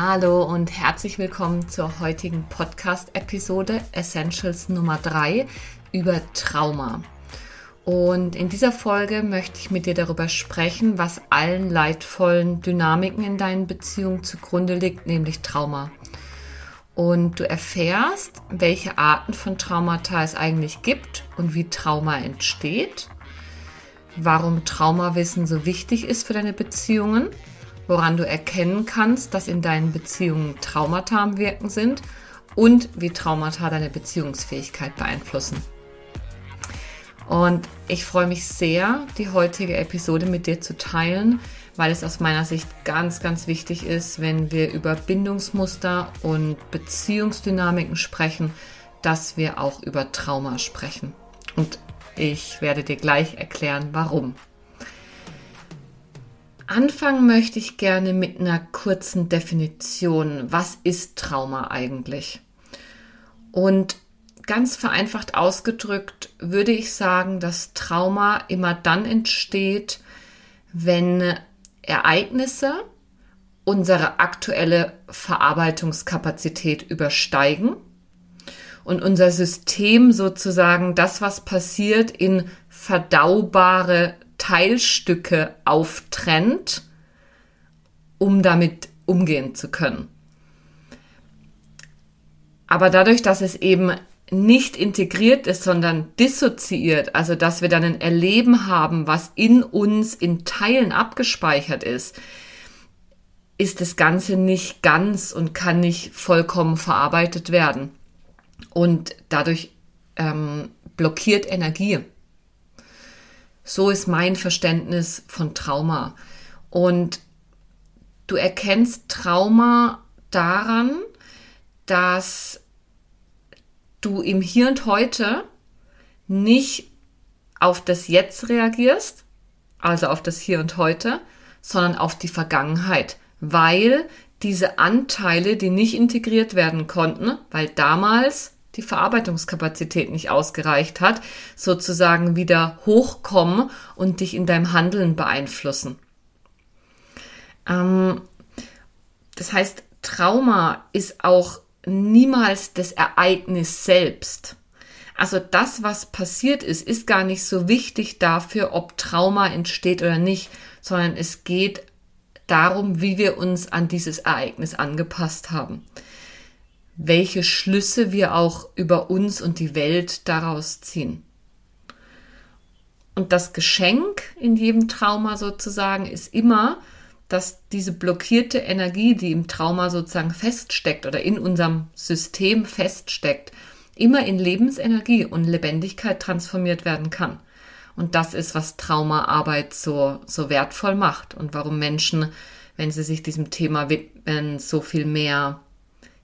Hallo und herzlich willkommen zur heutigen Podcast-Episode Essentials Nummer 3 über Trauma. Und in dieser Folge möchte ich mit dir darüber sprechen, was allen leidvollen Dynamiken in deinen Beziehungen zugrunde liegt, nämlich Trauma. Und du erfährst, welche Arten von Traumata es eigentlich gibt und wie Trauma entsteht, warum Traumawissen so wichtig ist für deine Beziehungen woran du erkennen kannst, dass in deinen Beziehungen Traumata am Wirken sind und wie Traumata deine Beziehungsfähigkeit beeinflussen. Und ich freue mich sehr, die heutige Episode mit dir zu teilen, weil es aus meiner Sicht ganz, ganz wichtig ist, wenn wir über Bindungsmuster und Beziehungsdynamiken sprechen, dass wir auch über Trauma sprechen. Und ich werde dir gleich erklären, warum. Anfangen möchte ich gerne mit einer kurzen Definition. Was ist Trauma eigentlich? Und ganz vereinfacht ausgedrückt würde ich sagen, dass Trauma immer dann entsteht, wenn Ereignisse unsere aktuelle Verarbeitungskapazität übersteigen und unser System sozusagen das, was passiert, in verdaubare Teilstücke auftrennt, um damit umgehen zu können. Aber dadurch, dass es eben nicht integriert ist, sondern dissoziiert, also dass wir dann ein Erleben haben, was in uns in Teilen abgespeichert ist, ist das Ganze nicht ganz und kann nicht vollkommen verarbeitet werden. Und dadurch ähm, blockiert Energie. So ist mein Verständnis von Trauma. Und du erkennst Trauma daran, dass du im Hier und Heute nicht auf das Jetzt reagierst, also auf das Hier und Heute, sondern auf die Vergangenheit, weil diese Anteile, die nicht integriert werden konnten, weil damals die Verarbeitungskapazität nicht ausgereicht hat, sozusagen wieder hochkommen und dich in deinem Handeln beeinflussen. Ähm, das heißt, Trauma ist auch niemals das Ereignis selbst. Also das, was passiert ist, ist gar nicht so wichtig dafür, ob Trauma entsteht oder nicht, sondern es geht darum, wie wir uns an dieses Ereignis angepasst haben welche Schlüsse wir auch über uns und die Welt daraus ziehen. Und das Geschenk in jedem Trauma sozusagen ist immer, dass diese blockierte Energie, die im Trauma sozusagen feststeckt oder in unserem System feststeckt, immer in Lebensenergie und Lebendigkeit transformiert werden kann. Und das ist, was Traumaarbeit so, so wertvoll macht und warum Menschen, wenn sie sich diesem Thema widmen, so viel mehr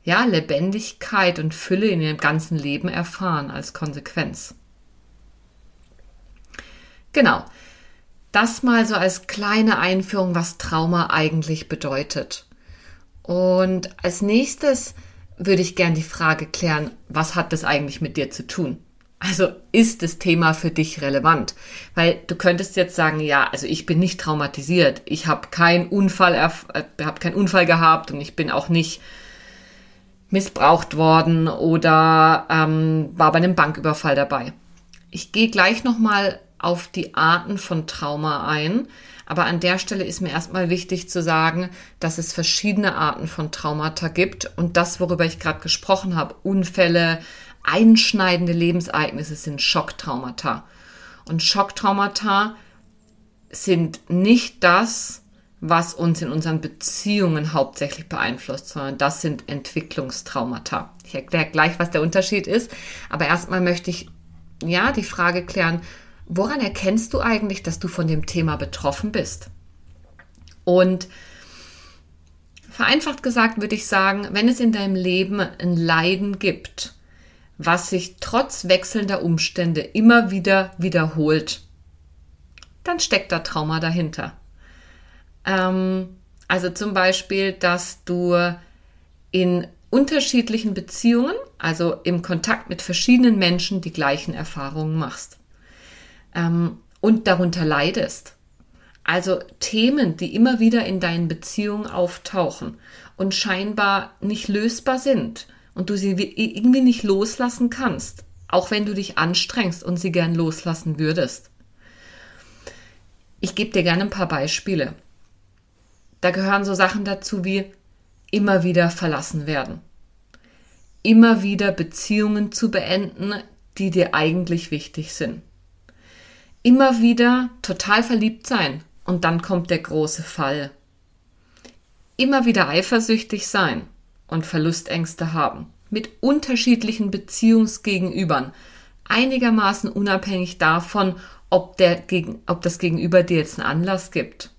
ja, Lebendigkeit und Fülle in ihrem ganzen Leben erfahren als Konsequenz. Genau. Das mal so als kleine Einführung, was Trauma eigentlich bedeutet. Und als nächstes würde ich gern die Frage klären, was hat das eigentlich mit dir zu tun? Also ist das Thema für dich relevant? Weil du könntest jetzt sagen, ja, also ich bin nicht traumatisiert, ich habe keinen Unfall, äh, habe keinen Unfall gehabt und ich bin auch nicht missbraucht worden oder ähm, war bei einem Banküberfall dabei. Ich gehe gleich nochmal auf die Arten von Trauma ein, aber an der Stelle ist mir erstmal wichtig zu sagen, dass es verschiedene Arten von Traumata gibt und das, worüber ich gerade gesprochen habe, Unfälle, einschneidende Lebensereignisse sind Schocktraumata. Und Schocktraumata sind nicht das, was uns in unseren Beziehungen hauptsächlich beeinflusst, sondern das sind Entwicklungstraumata. Ich erkläre gleich, was der Unterschied ist, aber erstmal möchte ich ja die Frage klären, woran erkennst du eigentlich, dass du von dem Thema betroffen bist? Und vereinfacht gesagt würde ich sagen, wenn es in deinem Leben ein Leiden gibt, was sich trotz wechselnder Umstände immer wieder wiederholt, dann steckt da Trauma dahinter. Ähm, also zum Beispiel, dass du in unterschiedlichen Beziehungen, also im Kontakt mit verschiedenen Menschen, die gleichen Erfahrungen machst ähm, und darunter leidest. Also Themen, die immer wieder in deinen Beziehungen auftauchen und scheinbar nicht lösbar sind und du sie irgendwie nicht loslassen kannst, auch wenn du dich anstrengst und sie gern loslassen würdest. Ich gebe dir gerne ein paar Beispiele. Da gehören so Sachen dazu wie immer wieder verlassen werden, immer wieder Beziehungen zu beenden, die dir eigentlich wichtig sind, immer wieder total verliebt sein und dann kommt der große Fall, immer wieder eifersüchtig sein und Verlustängste haben. Mit unterschiedlichen Beziehungsgegenübern, einigermaßen unabhängig davon, ob, der, ob das Gegenüber dir jetzt einen Anlass gibt.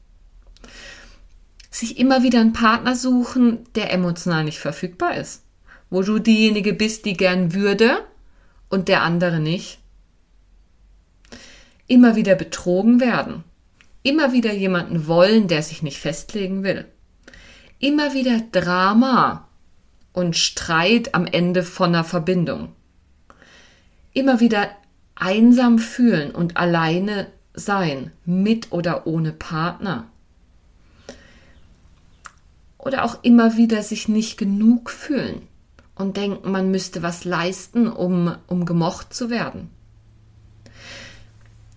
Sich immer wieder einen Partner suchen, der emotional nicht verfügbar ist, wo du diejenige bist, die gern würde und der andere nicht. Immer wieder betrogen werden, immer wieder jemanden wollen, der sich nicht festlegen will. Immer wieder Drama, und Streit am Ende von einer Verbindung. Immer wieder einsam fühlen und alleine sein, mit oder ohne Partner. Oder auch immer wieder sich nicht genug fühlen und denken, man müsste was leisten, um, um gemocht zu werden.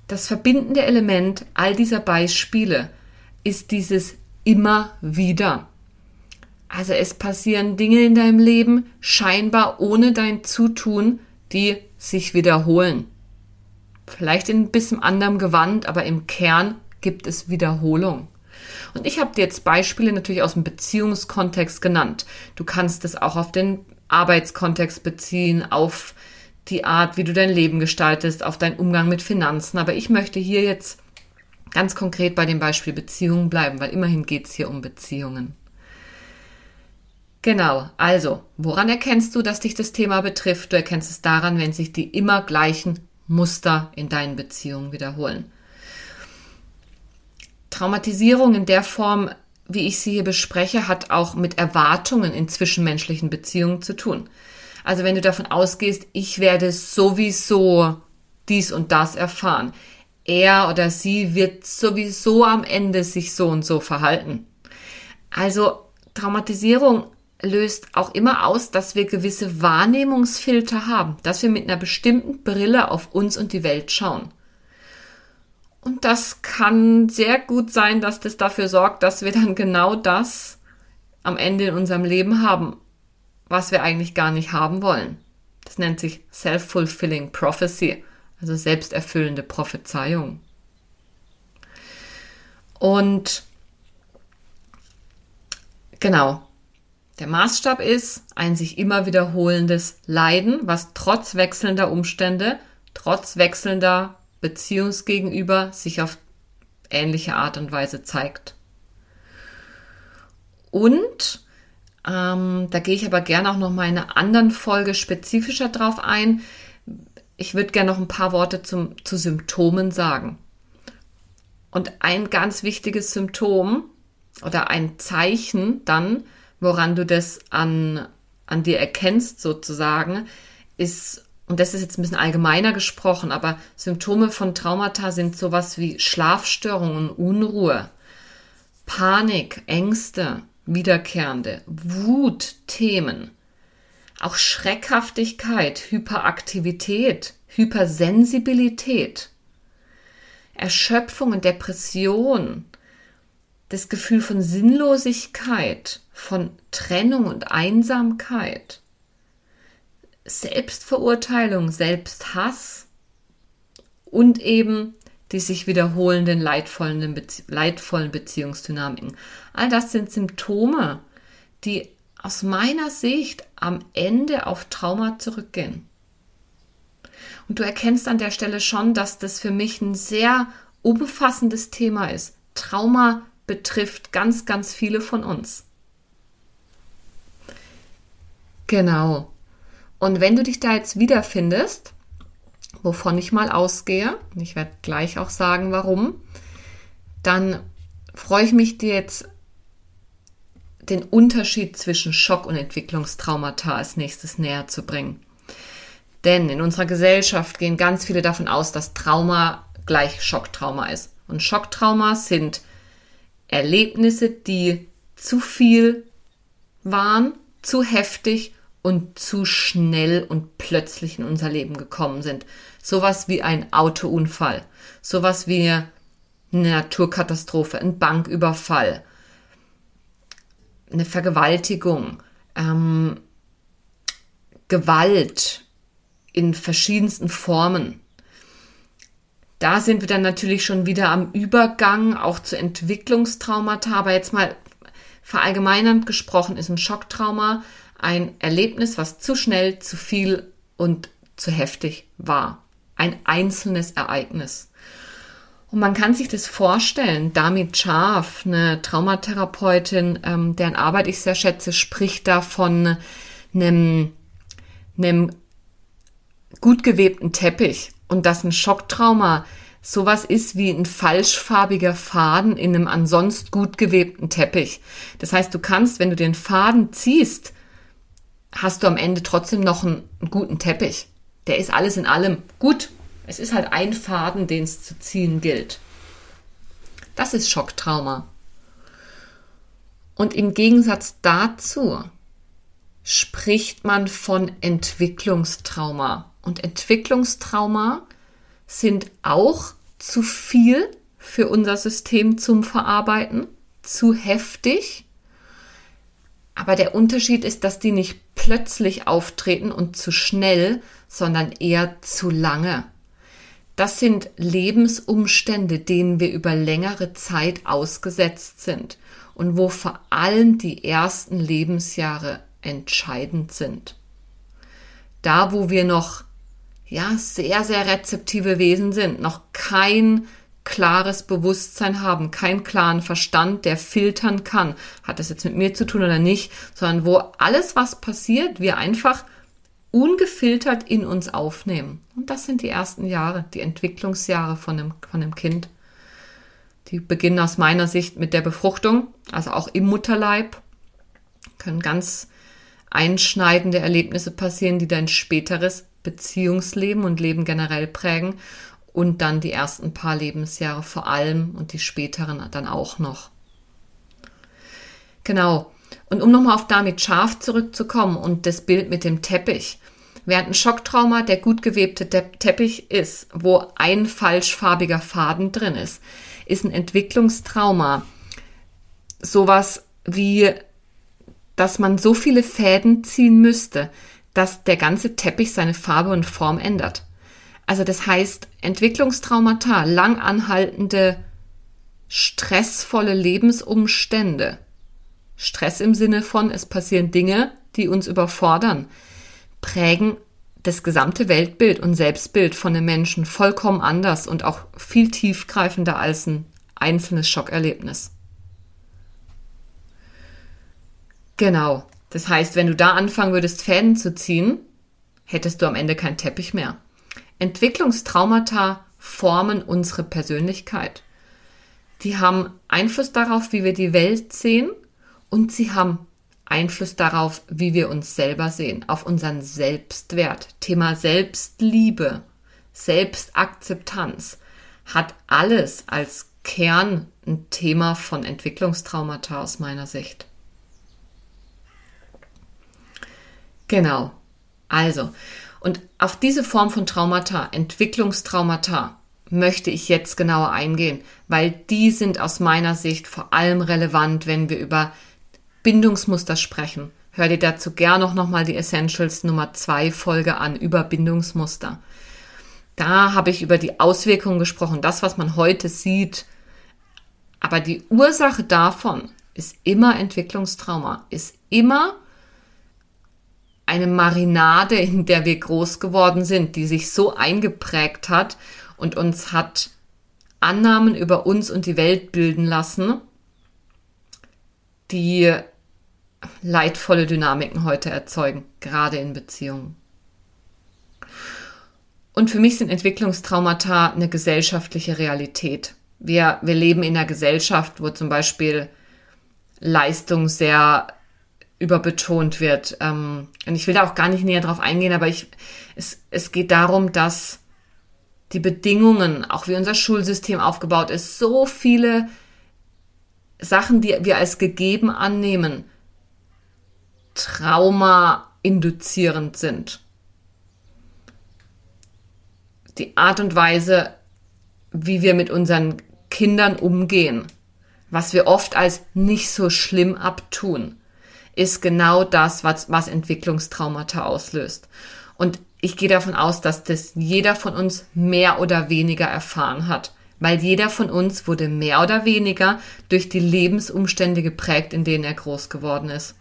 Das verbindende Element all dieser Beispiele ist dieses immer wieder. Also es passieren Dinge in deinem Leben scheinbar ohne dein Zutun, die sich wiederholen. Vielleicht in ein bisschen anderem Gewand, aber im Kern gibt es Wiederholung. Und ich habe dir jetzt Beispiele natürlich aus dem Beziehungskontext genannt. Du kannst es auch auf den Arbeitskontext beziehen, auf die Art, wie du dein Leben gestaltest, auf deinen Umgang mit Finanzen. Aber ich möchte hier jetzt ganz konkret bei dem Beispiel Beziehungen bleiben, weil immerhin geht es hier um Beziehungen. Genau, also, woran erkennst du, dass dich das Thema betrifft? Du erkennst es daran, wenn sich die immer gleichen Muster in deinen Beziehungen wiederholen. Traumatisierung in der Form, wie ich sie hier bespreche, hat auch mit Erwartungen in zwischenmenschlichen Beziehungen zu tun. Also wenn du davon ausgehst, ich werde sowieso dies und das erfahren, er oder sie wird sowieso am Ende sich so und so verhalten. Also Traumatisierung löst auch immer aus, dass wir gewisse Wahrnehmungsfilter haben, dass wir mit einer bestimmten Brille auf uns und die Welt schauen. Und das kann sehr gut sein, dass das dafür sorgt, dass wir dann genau das am Ende in unserem Leben haben, was wir eigentlich gar nicht haben wollen. Das nennt sich Self-Fulfilling Prophecy, also selbsterfüllende Prophezeiung. Und genau, der Maßstab ist ein sich immer wiederholendes Leiden, was trotz wechselnder Umstände, trotz wechselnder Beziehungsgegenüber sich auf ähnliche Art und Weise zeigt. Und ähm, da gehe ich aber gerne auch noch mal in einer anderen Folge spezifischer drauf ein. Ich würde gerne noch ein paar Worte zum, zu Symptomen sagen. Und ein ganz wichtiges Symptom oder ein Zeichen dann woran du das an, an dir erkennst sozusagen, ist, und das ist jetzt ein bisschen allgemeiner gesprochen, aber Symptome von Traumata sind sowas wie Schlafstörungen, Unruhe, Panik, Ängste, wiederkehrende, Wutthemen, auch Schreckhaftigkeit, Hyperaktivität, Hypersensibilität, Erschöpfung und Depression, das Gefühl von Sinnlosigkeit, von Trennung und Einsamkeit, Selbstverurteilung, Selbsthass und eben die sich wiederholenden leidvollen, Bezie leidvollen Beziehungsdynamiken. All das sind Symptome, die aus meiner Sicht am Ende auf Trauma zurückgehen. Und du erkennst an der Stelle schon, dass das für mich ein sehr umfassendes Thema ist. Trauma betrifft ganz, ganz viele von uns. Genau. Und wenn du dich da jetzt wiederfindest, wovon ich mal ausgehe, und ich werde gleich auch sagen, warum, dann freue ich mich dir jetzt den Unterschied zwischen Schock und Entwicklungstraumata als nächstes näher zu bringen. Denn in unserer Gesellschaft gehen ganz viele davon aus, dass Trauma gleich Schocktrauma ist. Und Schocktrauma sind Erlebnisse, die zu viel waren, zu heftig und zu schnell und plötzlich in unser Leben gekommen sind. Sowas wie ein Autounfall, sowas wie eine Naturkatastrophe, ein Banküberfall, eine Vergewaltigung, ähm, Gewalt in verschiedensten Formen. Da sind wir dann natürlich schon wieder am Übergang auch zu Entwicklungstraumata, aber jetzt mal verallgemeinernd gesprochen ist ein Schocktrauma ein Erlebnis, was zu schnell, zu viel und zu heftig war. Ein einzelnes Ereignis. Und man kann sich das vorstellen. Damit Scharf, eine Traumatherapeutin, ähm, deren Arbeit ich sehr schätze, spricht da von einem, einem gut gewebten Teppich und dass ein Schocktrauma sowas ist wie ein falschfarbiger Faden in einem ansonsten gut gewebten Teppich. Das heißt, du kannst, wenn du den Faden ziehst, hast du am Ende trotzdem noch einen, guten Teppich. Der ist alles in allem gut. Es ist halt ein Faden, den es zu ziehen gilt. Das ist Schocktrauma. Und im Gegensatz dazu spricht man von Entwicklungstrauma. Und Entwicklungstrauma sind auch zu viel für unser System zum Verarbeiten, zu heftig aber der Unterschied ist, dass die nicht plötzlich auftreten und zu schnell, sondern eher zu lange. Das sind Lebensumstände, denen wir über längere Zeit ausgesetzt sind und wo vor allem die ersten Lebensjahre entscheidend sind. Da, wo wir noch ja sehr sehr rezeptive Wesen sind, noch kein klares Bewusstsein haben, keinen klaren Verstand, der filtern kann, hat das jetzt mit mir zu tun oder nicht, sondern wo alles, was passiert, wir einfach ungefiltert in uns aufnehmen. Und das sind die ersten Jahre, die Entwicklungsjahre von einem, von einem Kind. Die beginnen aus meiner Sicht mit der Befruchtung, also auch im Mutterleib, können ganz einschneidende Erlebnisse passieren, die dein späteres Beziehungsleben und Leben generell prägen und dann die ersten paar Lebensjahre vor allem und die späteren dann auch noch. Genau. Und um nochmal auf damit scharf zurückzukommen und das Bild mit dem Teppich. Während ein Schocktrauma der gut gewebte Teppich ist, wo ein falschfarbiger Faden drin ist, ist ein Entwicklungstrauma sowas wie, dass man so viele Fäden ziehen müsste, dass der ganze Teppich seine Farbe und Form ändert. Also das heißt, Entwicklungstraumata, lang anhaltende, stressvolle Lebensumstände. Stress im Sinne von, es passieren Dinge, die uns überfordern, prägen das gesamte Weltbild und Selbstbild von den Menschen vollkommen anders und auch viel tiefgreifender als ein einzelnes Schockerlebnis. Genau. Das heißt, wenn du da anfangen würdest, Fäden zu ziehen, hättest du am Ende keinen Teppich mehr. Entwicklungstraumata formen unsere Persönlichkeit. Die haben Einfluss darauf, wie wir die Welt sehen und sie haben Einfluss darauf, wie wir uns selber sehen, auf unseren Selbstwert. Thema Selbstliebe, Selbstakzeptanz hat alles als Kern ein Thema von Entwicklungstraumata aus meiner Sicht. Genau. Also, und auf diese Form von Traumata, Entwicklungstraumata, möchte ich jetzt genauer eingehen, weil die sind aus meiner Sicht vor allem relevant, wenn wir über Bindungsmuster sprechen. Hör dir dazu gern noch nochmal die Essentials Nummer 2 Folge an über Bindungsmuster. Da habe ich über die Auswirkungen gesprochen, das, was man heute sieht. Aber die Ursache davon ist immer Entwicklungstrauma, ist immer eine Marinade, in der wir groß geworden sind, die sich so eingeprägt hat und uns hat Annahmen über uns und die Welt bilden lassen, die leidvolle Dynamiken heute erzeugen, gerade in Beziehungen. Und für mich sind Entwicklungstraumata eine gesellschaftliche Realität. Wir, wir leben in einer Gesellschaft, wo zum Beispiel Leistung sehr überbetont wird. Ähm, und ich will da auch gar nicht näher drauf eingehen, aber ich, es, es geht darum, dass die Bedingungen, auch wie unser Schulsystem aufgebaut ist, so viele Sachen, die wir als gegeben annehmen, Trauma induzierend sind. Die Art und Weise, wie wir mit unseren Kindern umgehen, was wir oft als nicht so schlimm abtun, ist genau das, was, was Entwicklungstraumata auslöst. Und ich gehe davon aus, dass das jeder von uns mehr oder weniger erfahren hat, weil jeder von uns wurde mehr oder weniger durch die Lebensumstände geprägt, in denen er groß geworden ist.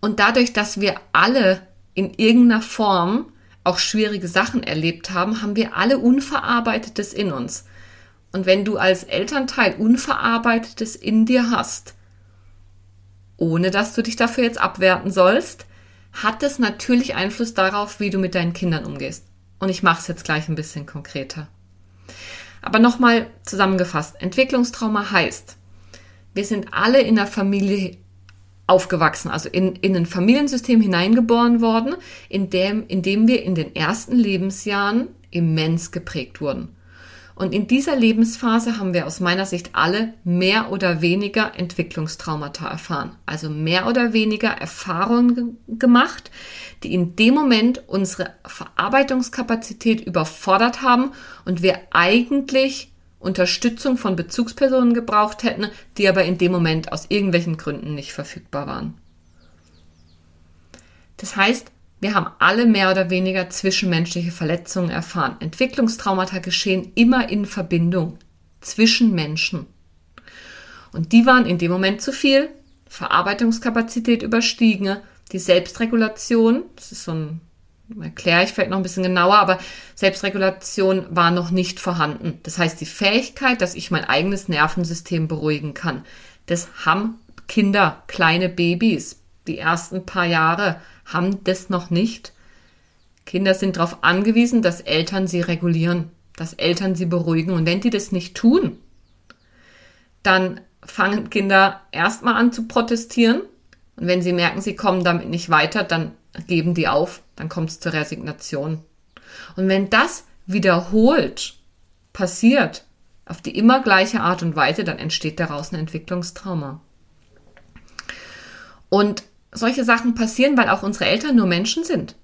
Und dadurch, dass wir alle in irgendeiner Form auch schwierige Sachen erlebt haben, haben wir alle Unverarbeitetes in uns. Und wenn du als Elternteil Unverarbeitetes in dir hast, ohne dass du dich dafür jetzt abwerten sollst, hat es natürlich Einfluss darauf, wie du mit deinen Kindern umgehst. Und ich mache es jetzt gleich ein bisschen konkreter. Aber nochmal zusammengefasst, Entwicklungstrauma heißt, wir sind alle in der Familie aufgewachsen, also in, in ein Familiensystem hineingeboren worden, in dem, in dem wir in den ersten Lebensjahren immens geprägt wurden. Und in dieser Lebensphase haben wir aus meiner Sicht alle mehr oder weniger Entwicklungstraumata erfahren. Also mehr oder weniger Erfahrungen gemacht, die in dem Moment unsere Verarbeitungskapazität überfordert haben und wir eigentlich Unterstützung von Bezugspersonen gebraucht hätten, die aber in dem Moment aus irgendwelchen Gründen nicht verfügbar waren. Das heißt, wir haben alle mehr oder weniger zwischenmenschliche Verletzungen erfahren. Entwicklungstraumata geschehen immer in Verbindung zwischen Menschen. Und die waren in dem Moment zu viel, Verarbeitungskapazität überstiegen, die Selbstregulation, das ist so ein erkläre ich vielleicht noch ein bisschen genauer, aber Selbstregulation war noch nicht vorhanden. Das heißt, die Fähigkeit, dass ich mein eigenes Nervensystem beruhigen kann, das haben Kinder, kleine Babys, die ersten paar Jahre haben das noch nicht. Kinder sind darauf angewiesen, dass Eltern sie regulieren, dass Eltern sie beruhigen. Und wenn die das nicht tun, dann fangen Kinder erstmal an zu protestieren. Und wenn sie merken, sie kommen damit nicht weiter, dann geben die auf, dann kommt es zur Resignation. Und wenn das wiederholt passiert, auf die immer gleiche Art und Weise, dann entsteht daraus ein Entwicklungstrauma. Und solche Sachen passieren, weil auch unsere Eltern nur Menschen sind.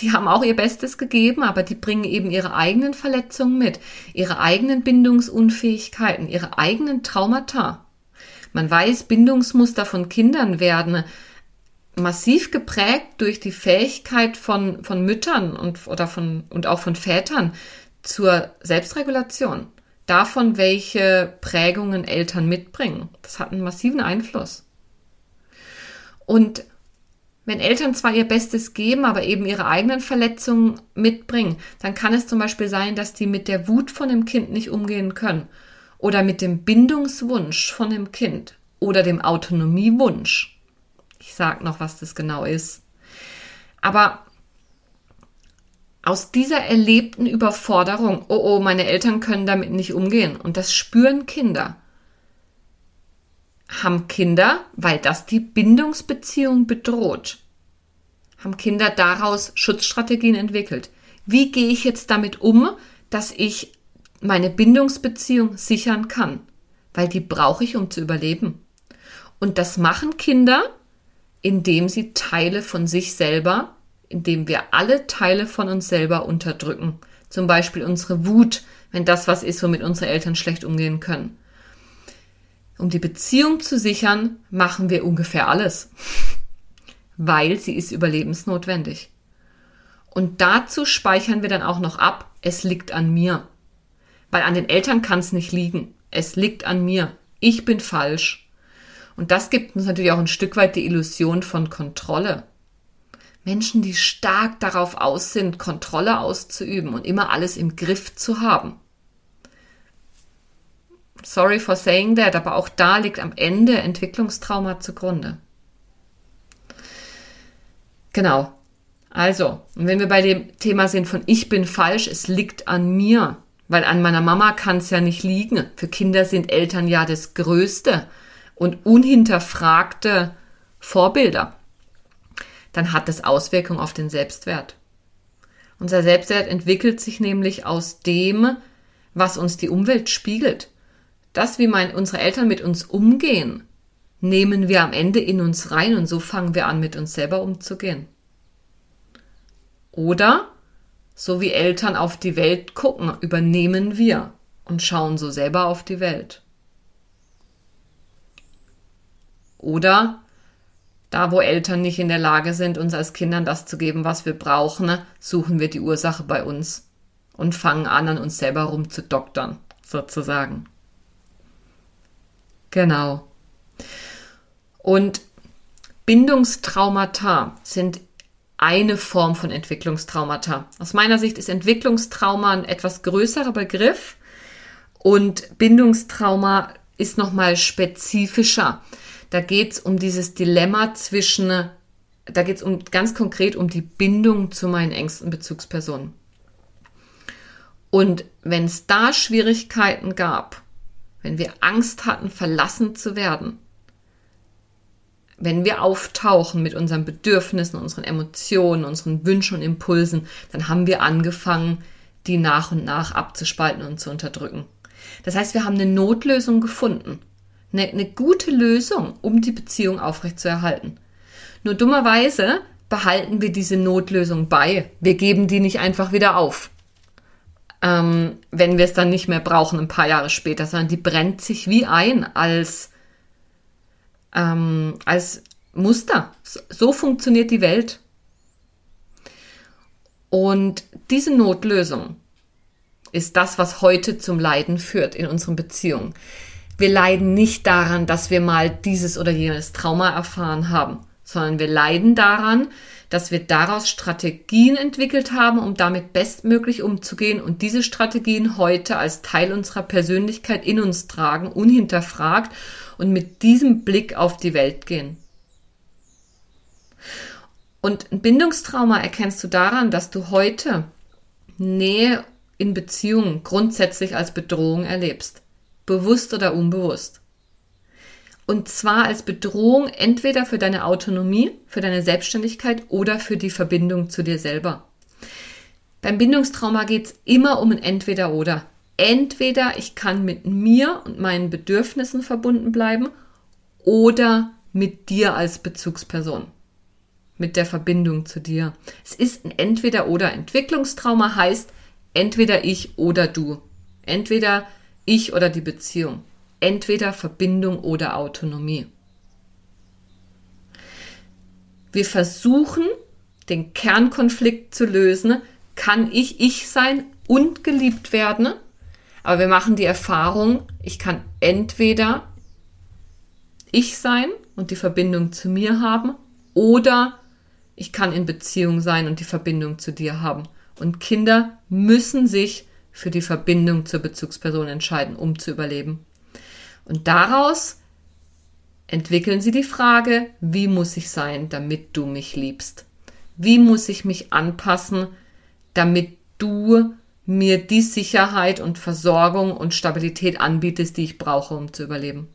Die haben auch ihr Bestes gegeben, aber die bringen eben ihre eigenen Verletzungen mit, ihre eigenen Bindungsunfähigkeiten, ihre eigenen Traumata. Man weiß, Bindungsmuster von Kindern werden massiv geprägt durch die Fähigkeit von, von Müttern und, oder von, und auch von Vätern zur Selbstregulation. Davon, welche Prägungen Eltern mitbringen. Das hat einen massiven Einfluss. Und wenn Eltern zwar ihr Bestes geben, aber eben ihre eigenen Verletzungen mitbringen, dann kann es zum Beispiel sein, dass die mit der Wut von dem Kind nicht umgehen können oder mit dem Bindungswunsch von dem Kind oder dem Autonomiewunsch. Ich sag noch, was das genau ist. Aber aus dieser erlebten Überforderung, oh oh, meine Eltern können damit nicht umgehen. Und das spüren Kinder, haben Kinder, weil das die Bindungsbeziehung bedroht, haben Kinder daraus Schutzstrategien entwickelt. Wie gehe ich jetzt damit um, dass ich meine Bindungsbeziehung sichern kann? Weil die brauche ich, um zu überleben. Und das machen Kinder, indem sie Teile von sich selber, indem wir alle Teile von uns selber unterdrücken. Zum Beispiel unsere Wut, wenn das was ist, womit unsere Eltern schlecht umgehen können. Um die Beziehung zu sichern, machen wir ungefähr alles, weil sie ist überlebensnotwendig. Und dazu speichern wir dann auch noch ab, es liegt an mir. Weil an den Eltern kann es nicht liegen. Es liegt an mir. Ich bin falsch. Und das gibt uns natürlich auch ein Stück weit die Illusion von Kontrolle. Menschen, die stark darauf aus sind, Kontrolle auszuüben und immer alles im Griff zu haben. Sorry for saying that, aber auch da liegt am Ende Entwicklungstrauma zugrunde. Genau. Also, wenn wir bei dem Thema sind von ich bin falsch, es liegt an mir, weil an meiner Mama kann es ja nicht liegen. Für Kinder sind Eltern ja das größte und unhinterfragte Vorbilder. Dann hat das Auswirkungen auf den Selbstwert. Unser Selbstwert entwickelt sich nämlich aus dem, was uns die Umwelt spiegelt. Das, wie mein, unsere Eltern mit uns umgehen, nehmen wir am Ende in uns rein und so fangen wir an, mit uns selber umzugehen. Oder, so wie Eltern auf die Welt gucken, übernehmen wir und schauen so selber auf die Welt. Oder da, wo Eltern nicht in der Lage sind, uns als Kindern das zu geben, was wir brauchen, suchen wir die Ursache bei uns und fangen an, an uns selber rumzudoktern, sozusagen. Genau. Und Bindungstraumata sind eine Form von Entwicklungstraumata. Aus meiner Sicht ist Entwicklungstrauma ein etwas größerer Begriff und Bindungstrauma ist nochmal spezifischer. Da geht es um dieses Dilemma zwischen, da geht es um, ganz konkret um die Bindung zu meinen engsten Bezugspersonen. Und wenn es da Schwierigkeiten gab, wenn wir Angst hatten, verlassen zu werden, wenn wir auftauchen mit unseren Bedürfnissen, unseren Emotionen, unseren Wünschen und Impulsen, dann haben wir angefangen, die nach und nach abzuspalten und zu unterdrücken. Das heißt, wir haben eine Notlösung gefunden. Eine, eine gute Lösung, um die Beziehung aufrechtzuerhalten. Nur dummerweise behalten wir diese Notlösung bei. Wir geben die nicht einfach wieder auf. Ähm, wenn wir es dann nicht mehr brauchen, ein paar Jahre später, sondern die brennt sich wie ein als ähm, als Muster. So funktioniert die Welt. Und diese Notlösung ist das, was heute zum Leiden führt in unseren Beziehungen. Wir leiden nicht daran, dass wir mal dieses oder jenes Trauma erfahren haben, sondern wir leiden daran, dass wir daraus Strategien entwickelt haben, um damit bestmöglich umzugehen und diese Strategien heute als Teil unserer Persönlichkeit in uns tragen, unhinterfragt und mit diesem Blick auf die Welt gehen. Und ein Bindungstrauma erkennst du daran, dass du heute Nähe in Beziehungen grundsätzlich als Bedrohung erlebst. Bewusst oder unbewusst. Und zwar als Bedrohung entweder für deine Autonomie, für deine Selbstständigkeit oder für die Verbindung zu dir selber. Beim Bindungstrauma geht es immer um ein Entweder-Oder. Entweder ich kann mit mir und meinen Bedürfnissen verbunden bleiben oder mit dir als Bezugsperson, mit der Verbindung zu dir. Es ist ein Entweder-Oder. Entwicklungstrauma heißt entweder ich oder du. Entweder ich oder die Beziehung. Entweder Verbindung oder Autonomie. Wir versuchen, den Kernkonflikt zu lösen. Kann ich ich sein und geliebt werden? Aber wir machen die Erfahrung, ich kann entweder ich sein und die Verbindung zu mir haben oder ich kann in Beziehung sein und die Verbindung zu dir haben. Und Kinder müssen sich für die Verbindung zur Bezugsperson entscheiden, um zu überleben. Und daraus entwickeln sie die Frage, wie muss ich sein, damit du mich liebst? Wie muss ich mich anpassen, damit du mir die Sicherheit und Versorgung und Stabilität anbietest, die ich brauche, um zu überleben.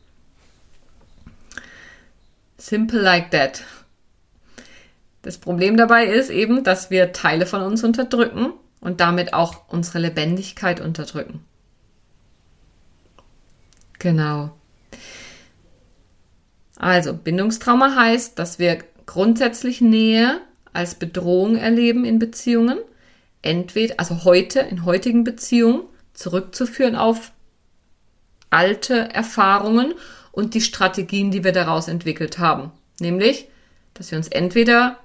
Simple like that. Das Problem dabei ist eben, dass wir Teile von uns unterdrücken und damit auch unsere Lebendigkeit unterdrücken. Genau. Also, Bindungstrauma heißt, dass wir grundsätzlich Nähe als Bedrohung erleben in Beziehungen entweder, also heute, in heutigen Beziehungen, zurückzuführen auf alte Erfahrungen und die Strategien, die wir daraus entwickelt haben. Nämlich, dass wir uns entweder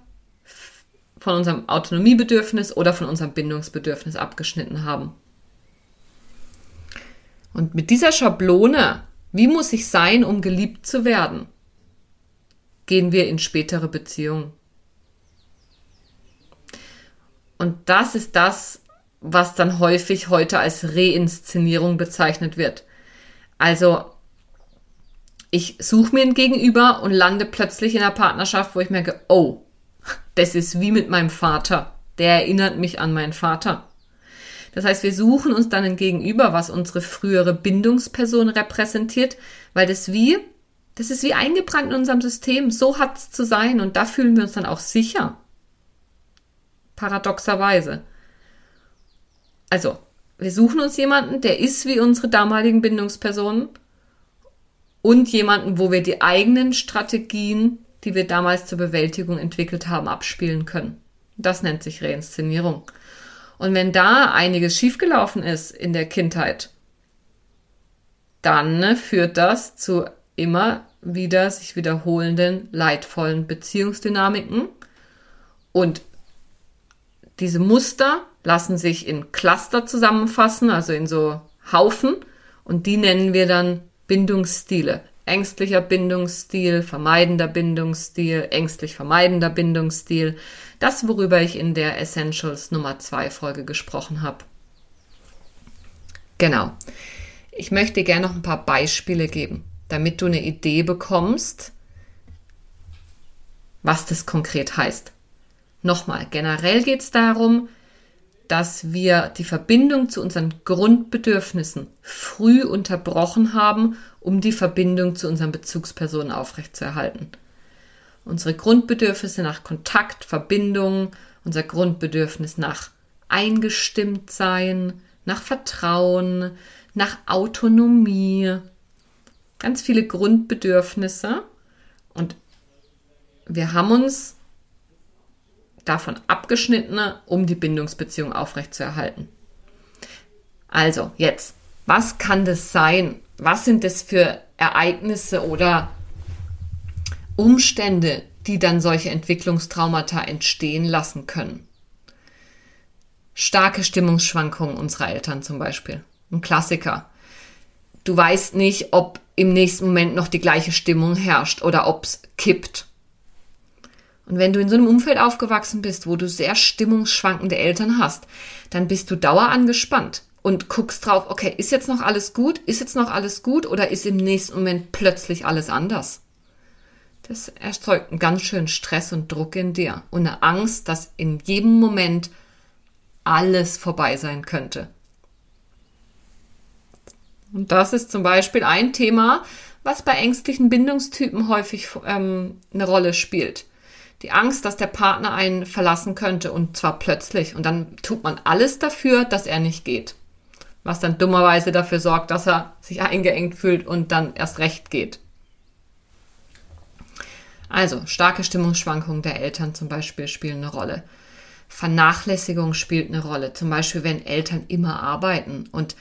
von unserem Autonomiebedürfnis oder von unserem Bindungsbedürfnis abgeschnitten haben. Und mit dieser Schablone, wie muss ich sein, um geliebt zu werden, gehen wir in spätere Beziehungen. Und das ist das, was dann häufig heute als Reinszenierung bezeichnet wird. Also ich suche mir ein Gegenüber und lande plötzlich in einer Partnerschaft, wo ich merke, oh, Das ist wie mit meinem Vater. Der erinnert mich an meinen Vater. Das heißt, wir suchen uns dann ein Gegenüber, was unsere frühere Bindungsperson repräsentiert, weil das wie, das ist wie eingebrannt in unserem System. So hat es zu sein und da fühlen wir uns dann auch sicher. Paradoxerweise. Also, wir suchen uns jemanden, der ist wie unsere damaligen Bindungspersonen und jemanden, wo wir die eigenen Strategien, die wir damals zur Bewältigung entwickelt haben, abspielen können. Das nennt sich Reinszenierung. Und wenn da einiges schiefgelaufen ist in der Kindheit, dann ne, führt das zu immer wieder sich wiederholenden, leidvollen Beziehungsdynamiken. Und diese Muster lassen sich in Cluster zusammenfassen, also in so Haufen. Und die nennen wir dann Bindungsstile. Ängstlicher Bindungsstil, vermeidender Bindungsstil, ängstlich vermeidender Bindungsstil. Das, worüber ich in der Essentials Nummer 2 Folge gesprochen habe. Genau. Ich möchte gerne noch ein paar Beispiele geben, damit du eine Idee bekommst, was das konkret heißt. Nochmal, generell geht es darum, dass wir die Verbindung zu unseren Grundbedürfnissen früh unterbrochen haben, um die Verbindung zu unseren Bezugspersonen aufrechtzuerhalten. Unsere Grundbedürfnisse nach Kontakt, Verbindung, unser Grundbedürfnis nach eingestimmt sein, nach Vertrauen, nach Autonomie, ganz viele Grundbedürfnisse und wir haben uns davon abgeschnitten, um die Bindungsbeziehung aufrechtzuerhalten. Also, jetzt, was kann das sein? Was sind das für Ereignisse oder Umstände, die dann solche Entwicklungstraumata entstehen lassen können? Starke Stimmungsschwankungen unserer Eltern zum Beispiel. Ein Klassiker. Du weißt nicht, ob im nächsten Moment noch die gleiche Stimmung herrscht oder ob es kippt. Und wenn du in so einem Umfeld aufgewachsen bist, wo du sehr stimmungsschwankende Eltern hast, dann bist du dauerangespannt und guckst drauf, okay, ist jetzt noch alles gut? Ist jetzt noch alles gut oder ist im nächsten Moment plötzlich alles anders? Das erzeugt einen ganz schönen Stress und Druck in dir und eine Angst, dass in jedem Moment alles vorbei sein könnte. Und das ist zum Beispiel ein Thema, was bei ängstlichen Bindungstypen häufig ähm, eine Rolle spielt die Angst, dass der Partner einen verlassen könnte und zwar plötzlich. Und dann tut man alles dafür, dass er nicht geht. Was dann dummerweise dafür sorgt, dass er sich eingeengt fühlt und dann erst recht geht. Also starke Stimmungsschwankungen der Eltern zum Beispiel spielen eine Rolle. Vernachlässigung spielt eine Rolle. Zum Beispiel, wenn Eltern immer arbeiten und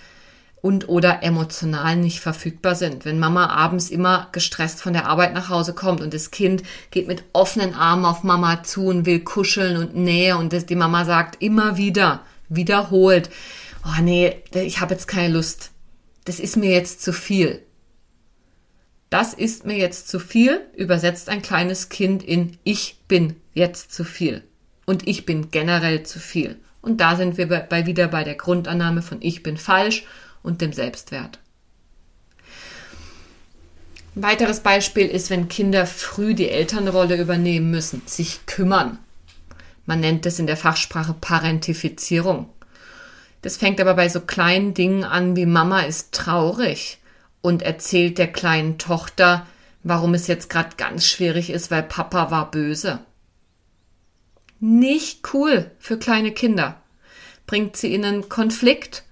und oder emotional nicht verfügbar sind. Wenn Mama abends immer gestresst von der Arbeit nach Hause kommt und das Kind geht mit offenen Armen auf Mama zu und will kuscheln und Nähe und das, die Mama sagt immer wieder, wiederholt, oh nee, ich habe jetzt keine Lust. Das ist mir jetzt zu viel. Das ist mir jetzt zu viel, übersetzt ein kleines Kind in ich bin jetzt zu viel. Und ich bin generell zu viel. Und da sind wir bei, wieder bei der Grundannahme von ich bin falsch und dem Selbstwert. Ein weiteres Beispiel ist, wenn Kinder früh die Elternrolle übernehmen müssen, sich kümmern. Man nennt es in der Fachsprache Parentifizierung. Das fängt aber bei so kleinen Dingen an wie Mama ist traurig und erzählt der kleinen Tochter, warum es jetzt gerade ganz schwierig ist, weil Papa war böse. Nicht cool für kleine Kinder. Bringt sie in einen Konflikt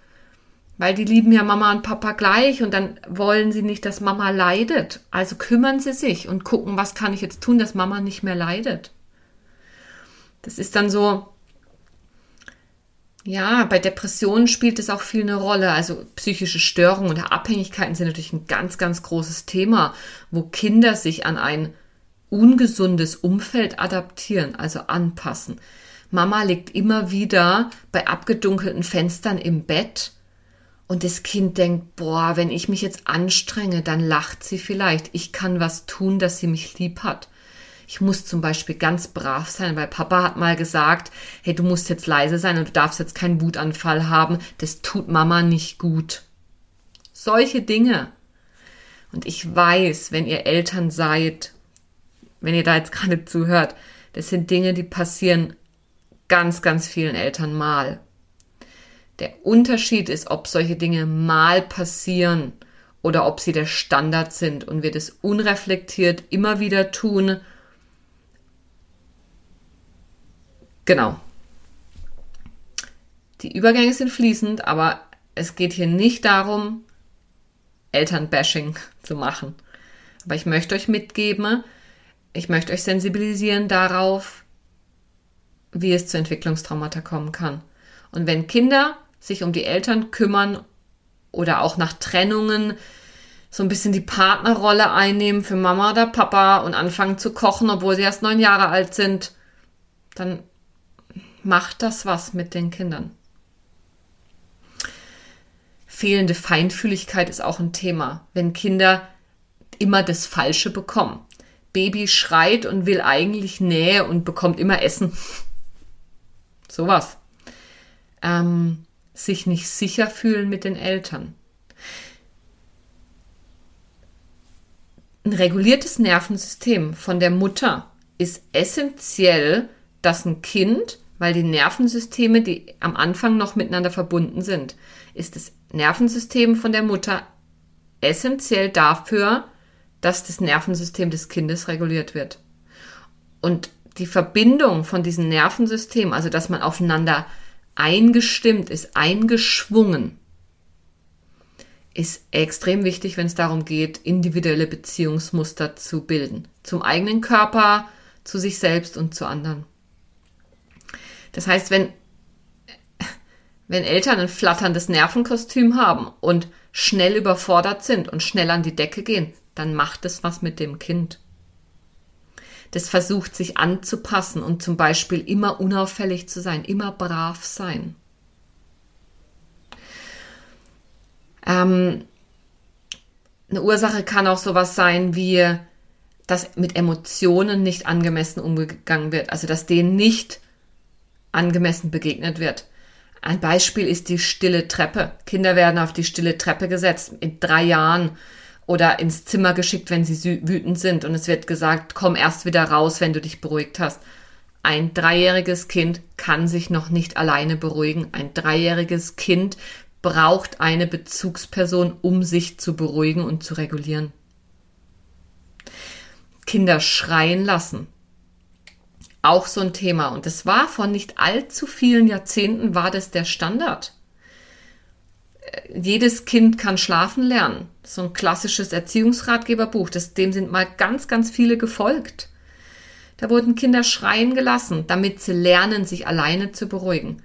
weil die lieben ja Mama und Papa gleich und dann wollen sie nicht, dass Mama leidet. Also kümmern sie sich und gucken, was kann ich jetzt tun, dass Mama nicht mehr leidet. Das ist dann so, ja, bei Depressionen spielt es auch viel eine Rolle. Also psychische Störungen oder Abhängigkeiten sind natürlich ein ganz, ganz großes Thema, wo Kinder sich an ein ungesundes Umfeld adaptieren, also anpassen. Mama liegt immer wieder bei abgedunkelten Fenstern im Bett und das Kind denkt, boah, wenn ich mich jetzt anstrenge, dann lacht sie vielleicht. Ich kann was tun, dass sie mich lieb hat. Ich muss zum Beispiel ganz brav sein, weil Papa hat mal gesagt, hey, du musst jetzt leise sein und du darfst jetzt keinen Wutanfall haben. Das tut Mama nicht gut. Solche Dinge. Und ich weiß, wenn ihr Eltern seid, wenn ihr da jetzt gerade zuhört, Das sind Dinge, die passieren ganz, ganz vielen Eltern mal. Der Unterschied ist, ob solche Dinge mal passieren oder ob sie der Standard sind und wir das unreflektiert immer wieder tun. Genau. Die Übergänge sind fließend, aber es geht hier nicht darum, Elternbashing zu machen. Aber ich möchte euch mitgeben, ich möchte euch sensibilisieren darauf, wie es zu Entwicklungstraumata kommen kann. Und wenn Kinder sich um die Eltern kümmern oder auch nach Trennungen so ein bisschen die Partnerrolle einnehmen für Mama oder Papa und anfangen zu kochen, obwohl sie erst neun Jahre alt sind, dann macht das was mit den Kindern. Fehlende Feinfühligkeit ist auch ein Thema, wenn Kinder immer das Falsche bekommen. Baby schreit und will eigentlich Nähe und bekommt immer Essen. Sowas. Ähm, sich nicht sicher fühlen mit den Eltern. Ein reguliertes Nervensystem von der Mutter ist essentiell, dass ein Kind, weil die Nervensysteme, die am Anfang noch miteinander verbunden sind, ist das Nervensystem von der Mutter essentiell dafür, dass das Nervensystem des Kindes reguliert wird. Und die Verbindung von diesem Nervensystem, also dass man aufeinander eingestimmt ist, eingeschwungen, ist extrem wichtig, wenn es darum geht, individuelle Beziehungsmuster zu bilden. Zum eigenen Körper, zu sich selbst und zu anderen. Das heißt, wenn, wenn Eltern ein flatterndes Nervenkostüm haben und schnell überfordert sind und schnell an die Decke gehen, dann macht es was mit dem Kind. Das versucht sich anzupassen und zum Beispiel immer unauffällig zu sein, immer brav sein. Ähm, eine Ursache kann auch sowas sein wie, dass mit Emotionen nicht angemessen umgegangen wird, also dass denen nicht angemessen begegnet wird. Ein Beispiel ist die stille Treppe. Kinder werden auf die stille Treppe gesetzt in drei Jahren oder ins Zimmer geschickt, wenn sie wütend sind und es wird gesagt, komm erst wieder raus, wenn du dich beruhigt hast. Ein dreijähriges Kind kann sich noch nicht alleine beruhigen. Ein dreijähriges Kind braucht eine Bezugsperson, um sich zu beruhigen und zu regulieren. Kinder schreien lassen. Auch so ein Thema. Und das war vor nicht allzu vielen Jahrzehnten war das der Standard. Jedes Kind kann schlafen lernen. So ein klassisches Erziehungsratgeberbuch. Das, dem sind mal ganz, ganz viele gefolgt. Da wurden Kinder schreien gelassen, damit sie lernen, sich alleine zu beruhigen.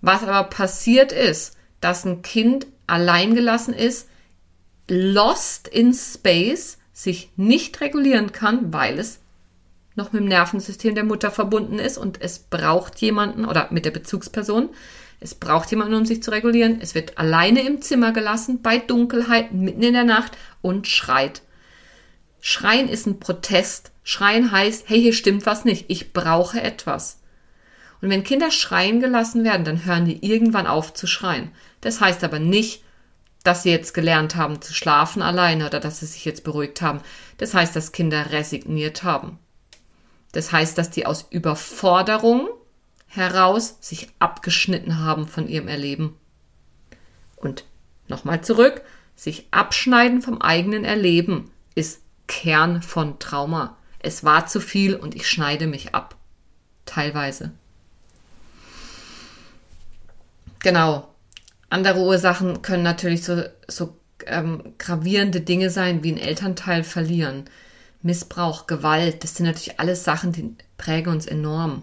Was aber passiert ist, dass ein Kind alleingelassen ist, lost in space, sich nicht regulieren kann, weil es noch mit dem Nervensystem der Mutter verbunden ist und es braucht jemanden oder mit der Bezugsperson. Es braucht jemanden, um sich zu regulieren. Es wird alleine im Zimmer gelassen, bei Dunkelheit, mitten in der Nacht und schreit. Schreien ist ein Protest. Schreien heißt, hey, hier stimmt was nicht. Ich brauche etwas. Und wenn Kinder schreien gelassen werden, dann hören die irgendwann auf zu schreien. Das heißt aber nicht, dass sie jetzt gelernt haben zu schlafen alleine oder dass sie sich jetzt beruhigt haben. Das heißt, dass Kinder resigniert haben. Das heißt, dass die aus Überforderung heraus sich abgeschnitten haben von ihrem Erleben. Und nochmal zurück, sich abschneiden vom eigenen Erleben ist Kern von Trauma. Es war zu viel und ich schneide mich ab. Teilweise. Genau. Andere Ursachen können natürlich so, so ähm, gravierende Dinge sein, wie ein Elternteil verlieren, Missbrauch, Gewalt. Das sind natürlich alles Sachen, die prägen uns enorm.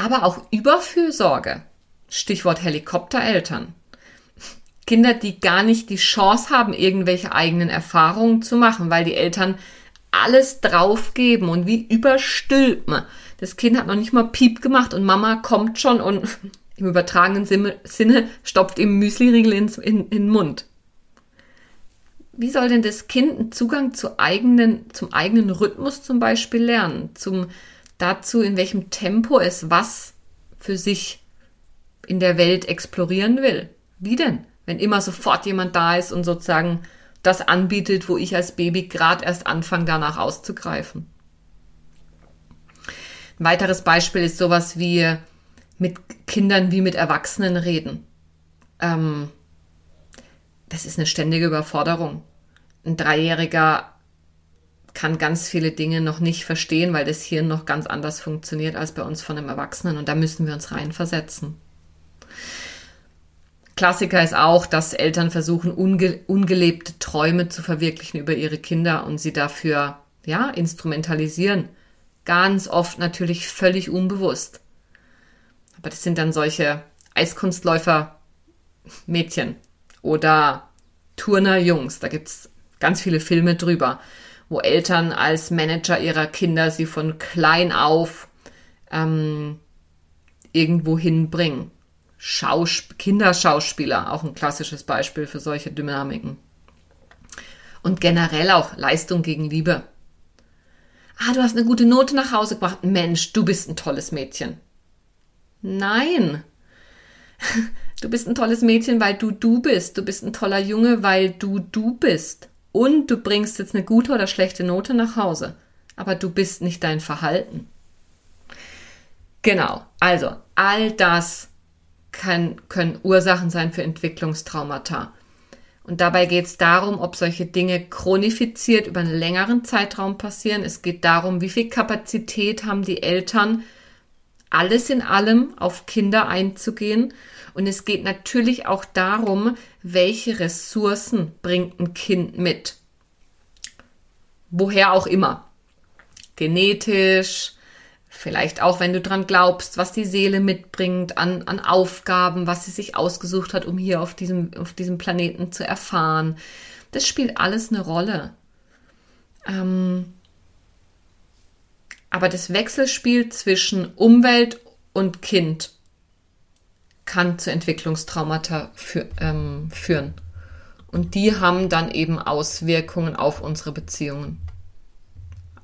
Aber auch Überfürsorge. Stichwort Helikoptereltern. Kinder, die gar nicht die Chance haben, irgendwelche eigenen Erfahrungen zu machen, weil die Eltern alles draufgeben und wie überstülpen. Das Kind hat noch nicht mal Piep gemacht und Mama kommt schon und im übertragenen Sinne stopft ihm Müsliriegel ins, in, in den Mund. Wie soll denn das Kind einen Zugang zu eigenen, zum eigenen Rhythmus zum Beispiel lernen? Zum, dazu, in welchem Tempo es was für sich in der Welt explorieren will? Wie denn? Wenn immer sofort jemand da ist und sozusagen das anbietet, wo ich als Baby gerade erst anfange, danach auszugreifen. Ein weiteres Beispiel ist sowas wie mit Kindern wie mit Erwachsenen reden. Ähm, das ist eine ständige Überforderung. Ein Dreijähriger kann ganz viele Dinge noch nicht verstehen, weil das Hirn noch ganz anders funktioniert als bei uns von einem Erwachsenen und da müssen wir uns reinversetzen. Klassiker ist auch, dass Eltern versuchen, unge ungelebte Träume zu verwirklichen über ihre Kinder und sie dafür, ja, instrumentalisieren. Ganz oft natürlich völlig unbewusst. Aber das sind dann solche Eiskunstläufer Mädchen oder Turner Jungs. Da gibt's ganz viele Filme drüber, wo Eltern als Manager ihrer Kinder sie von klein auf ähm, irgendwo hinbringen. Schausp Kinderschauspieler, auch ein klassisches Beispiel für solche Dynamiken. Und generell auch Leistung gegen Liebe. Ah, du hast eine gute Note nach Hause gebracht. Mensch, du bist ein tolles Mädchen. Nein. Du bist ein tolles Mädchen, weil du du bist. Du bist ein toller Junge, weil du du bist. Und du bringst jetzt eine gute oder schlechte Note nach Hause. Aber du bist nicht dein Verhalten. Genau. Also, all das kann, können Ursachen sein für Entwicklungstraumata. Und dabei geht es darum, ob solche Dinge chronifiziert über einen längeren Zeitraum passieren. Es geht darum, wie viel Kapazität haben die Eltern, alles in allem auf Kinder einzugehen. Und es geht natürlich auch darum, welche Ressourcen bringt ein Kind mit. Woher auch immer. Genetisch, Vielleicht auch, wenn du dran glaubst, was die Seele mitbringt an, an Aufgaben, was sie sich ausgesucht hat, um hier auf diesem, auf diesem Planeten zu erfahren. Das spielt alles eine Rolle. Ähm, aber das Wechselspiel zwischen Umwelt und Kind kann zu Entwicklungstraumata für, ähm, führen. Und die haben dann eben Auswirkungen auf unsere Beziehungen.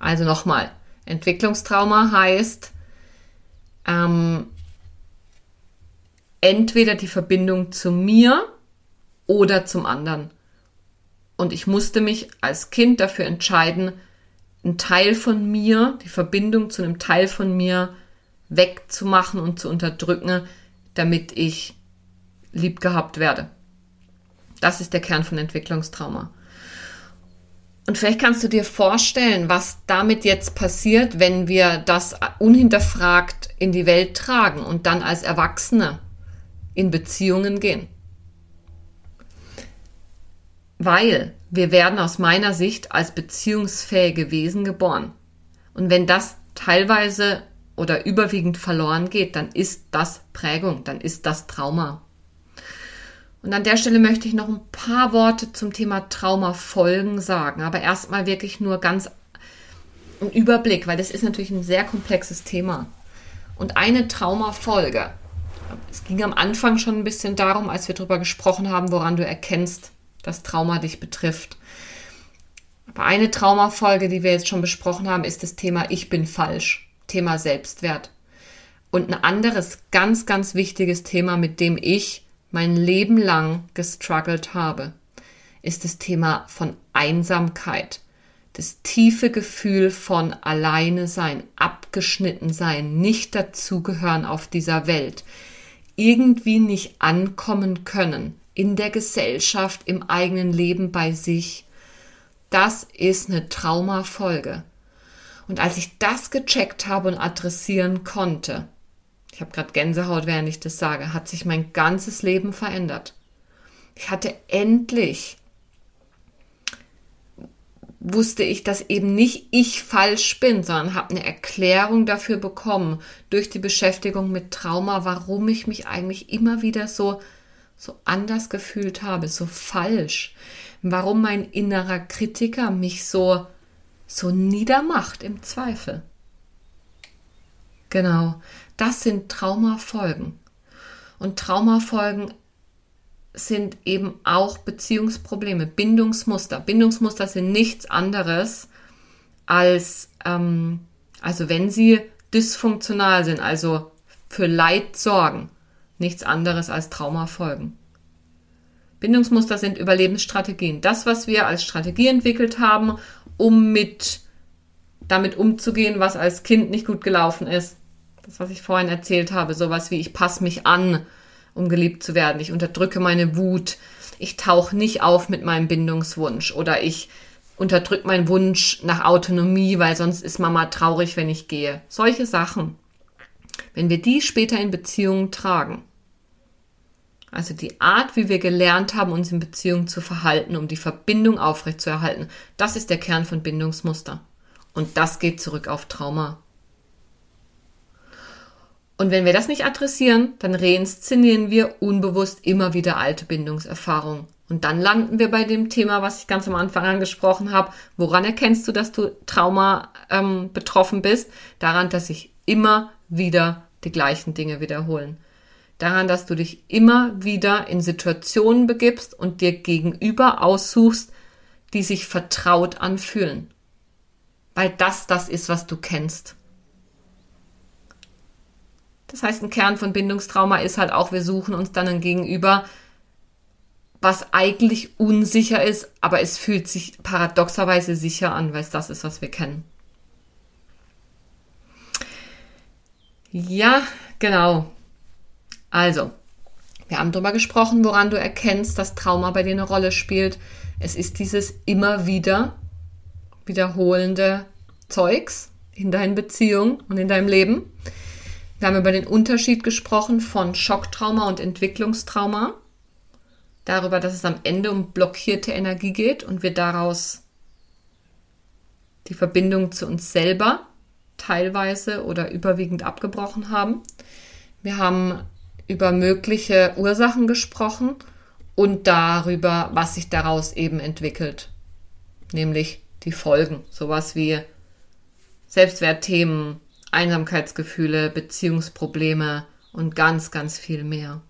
Also nochmal, Entwicklungstrauma heißt ähm, entweder die Verbindung zu mir oder zum anderen. Und ich musste mich als Kind dafür entscheiden, einen Teil von mir, die Verbindung zu einem Teil von mir wegzumachen und zu unterdrücken, damit ich lieb gehabt werde. Das ist der Kern von Entwicklungstrauma. Und vielleicht kannst du dir vorstellen, was damit jetzt passiert, wenn wir das unhinterfragt in die Welt tragen und dann als Erwachsene in Beziehungen gehen. Weil wir werden aus meiner Sicht als beziehungsfähige Wesen geboren. Und wenn das teilweise oder überwiegend verloren geht, dann ist das Prägung, dann ist das Trauma. Und an der Stelle möchte ich noch ein paar Worte zum Thema Traumafolgen sagen, aber erstmal wirklich nur ganz ein Überblick, weil das ist natürlich ein sehr komplexes Thema. Und eine Traumafolge, es ging am Anfang schon ein bisschen darum, als wir darüber gesprochen haben, woran du erkennst, dass Trauma dich betrifft. Aber eine Traumafolge, die wir jetzt schon besprochen haben, ist das Thema Ich bin falsch, Thema Selbstwert. Und ein anderes ganz, ganz wichtiges Thema, mit dem ich mein Leben lang gestruggelt habe, ist das Thema von Einsamkeit. Das tiefe Gefühl von alleine sein, abgeschnitten sein, nicht dazugehören auf dieser Welt, irgendwie nicht ankommen können in der Gesellschaft, im eigenen Leben bei sich. Das ist eine Traumafolge. Und als ich das gecheckt habe und adressieren konnte, ich habe gerade Gänsehaut, während ich das sage, hat sich mein ganzes Leben verändert. Ich hatte endlich, wusste ich, dass eben nicht ich falsch bin, sondern habe eine Erklärung dafür bekommen durch die Beschäftigung mit Trauma, warum ich mich eigentlich immer wieder so so anders gefühlt habe, so falsch, warum mein innerer Kritiker mich so so niedermacht im Zweifel. Genau, das sind Traumafolgen. Und Traumafolgen sind eben auch Beziehungsprobleme, Bindungsmuster. Bindungsmuster sind nichts anderes als, ähm, also wenn sie dysfunktional sind, also für Leid sorgen, nichts anderes als Traumafolgen. Bindungsmuster sind Überlebensstrategien. Das, was wir als Strategie entwickelt haben, um mit damit umzugehen, was als Kind nicht gut gelaufen ist. Das, was ich vorhin erzählt habe, sowas wie ich passe mich an, um geliebt zu werden. Ich unterdrücke meine Wut. Ich tauche nicht auf mit meinem Bindungswunsch oder ich unterdrücke meinen Wunsch nach Autonomie, weil sonst ist Mama traurig, wenn ich gehe. Solche Sachen. Wenn wir die später in Beziehungen tragen, also die Art, wie wir gelernt haben, uns in Beziehungen zu verhalten, um die Verbindung aufrechtzuerhalten, das ist der Kern von Bindungsmuster. Und das geht zurück auf Trauma. Und wenn wir das nicht adressieren, dann reinszenieren wir unbewusst immer wieder alte Bindungserfahrungen. Und dann landen wir bei dem Thema, was ich ganz am Anfang angesprochen habe. Woran erkennst du, dass du Trauma ähm, betroffen bist? Daran, dass sich immer wieder die gleichen Dinge wiederholen. Daran, dass du dich immer wieder in Situationen begibst und dir gegenüber aussuchst, die sich vertraut anfühlen. Weil das das ist, was du kennst. Das heißt, ein Kern von Bindungstrauma ist halt auch, wir suchen uns dann ein Gegenüber, was eigentlich unsicher ist, aber es fühlt sich paradoxerweise sicher an, weil es das ist, was wir kennen. Ja, genau. Also, wir haben darüber gesprochen, woran du erkennst, dass Trauma bei dir eine Rolle spielt. Es ist dieses immer wieder wiederholende Zeugs in deinen Beziehungen und in deinem Leben. Wir haben über den Unterschied gesprochen von Schocktrauma und Entwicklungstrauma. Darüber, dass es am Ende um blockierte Energie geht und wir daraus die Verbindung zu uns selber teilweise oder überwiegend abgebrochen haben. Wir haben über mögliche Ursachen gesprochen und darüber, was sich daraus eben entwickelt. Nämlich die Folgen. Sowas wie Selbstwertthemen, Einsamkeitsgefühle, Beziehungsprobleme und ganz, ganz viel mehr.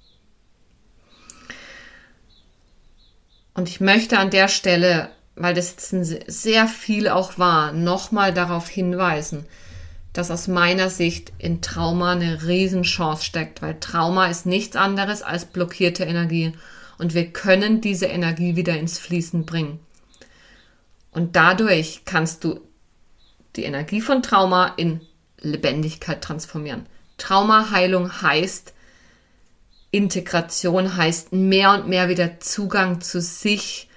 Und ich möchte an der Stelle, weil das jetzt sehr viel auch war, nochmal darauf hinweisen, dass aus meiner Sicht in Trauma eine Riesenchance steckt, weil Trauma ist nichts anderes als blockierte Energie und wir können diese Energie wieder ins Fließen bringen. Und dadurch kannst du die Energie von Trauma in Lebendigkeit transformieren. Traumaheilung heißt, Integration heißt mehr und mehr wieder Zugang zu sich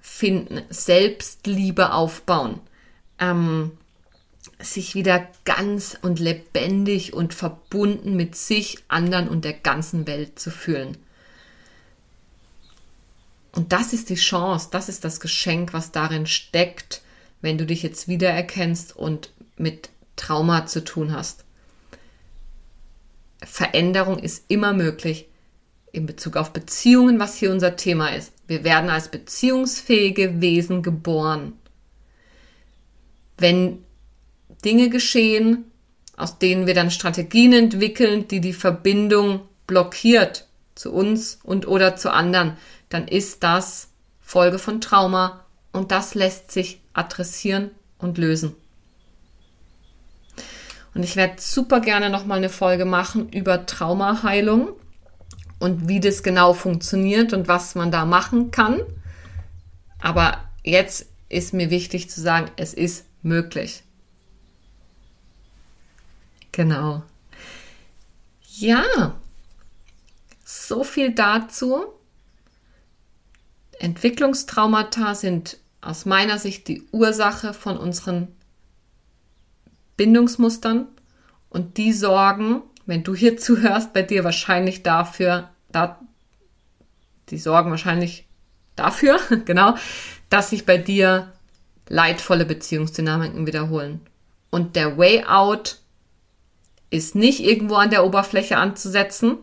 finden, Selbstliebe aufbauen, ähm, sich wieder ganz und lebendig und verbunden mit sich, anderen und der ganzen Welt zu fühlen. Und das ist die Chance, das ist das Geschenk, was darin steckt, wenn du dich jetzt wiedererkennst und mit Trauma zu tun hast. Veränderung ist immer möglich in Bezug auf Beziehungen, was hier unser Thema ist. Wir werden als beziehungsfähige Wesen geboren. Wenn Dinge geschehen, aus denen wir dann Strategien entwickeln, die die Verbindung blockiert zu uns und oder zu anderen, dann ist das Folge von Trauma und das lässt sich adressieren und lösen. Und ich werde super gerne nochmal eine Folge machen über Traumaheilung und wie das genau funktioniert und was man da machen kann. Aber jetzt ist mir wichtig zu sagen, es ist möglich. Genau. Ja, so viel dazu. Entwicklungstraumata sind aus meiner Sicht die Ursache von unseren Bindungsmustern und die sorgen, wenn du hier zuhörst, bei dir wahrscheinlich dafür, da, die sorgen wahrscheinlich dafür, genau, dass sich bei dir leidvolle Beziehungsdynamiken wiederholen. Und der Way out ist nicht irgendwo an der Oberfläche anzusetzen,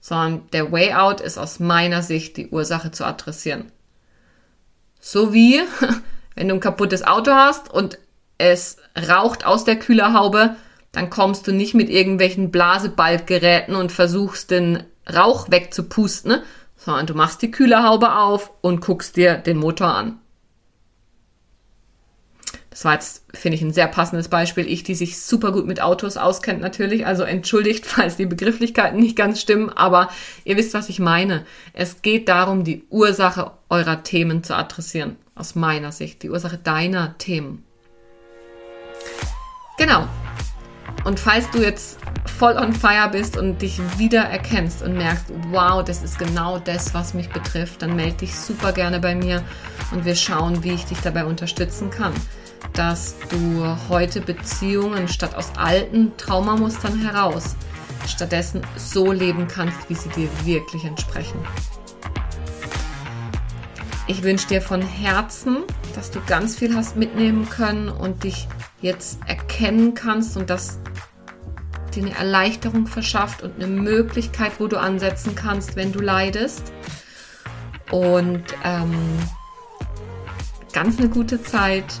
sondern der Way out ist aus meiner Sicht die Ursache zu adressieren. So wie, wenn du ein kaputtes Auto hast und es raucht aus der Kühlerhaube, dann kommst du nicht mit irgendwelchen Blasebalggeräten und versuchst den Rauch wegzupusten, ne? sondern du machst die Kühlerhaube auf und guckst dir den Motor an. Das war jetzt, finde ich, ein sehr passendes Beispiel. Ich, die sich super gut mit Autos auskennt natürlich, also entschuldigt, falls die Begrifflichkeiten nicht ganz stimmen, aber ihr wisst, was ich meine. Es geht darum, die Ursache eurer Themen zu adressieren, aus meiner Sicht, die Ursache deiner Themen. Genau. Und falls du jetzt voll on fire bist und dich wieder erkennst und merkst, wow, das ist genau das, was mich betrifft, dann melde dich super gerne bei mir und wir schauen, wie ich dich dabei unterstützen kann, dass du heute Beziehungen statt aus alten Traumamustern heraus stattdessen so leben kannst, wie sie dir wirklich entsprechen. Ich wünsche dir von Herzen, dass du ganz viel hast mitnehmen können und dich jetzt erkennen kannst und dass dir eine Erleichterung verschafft und eine Möglichkeit, wo du ansetzen kannst, wenn du leidest. Und ähm, ganz eine gute Zeit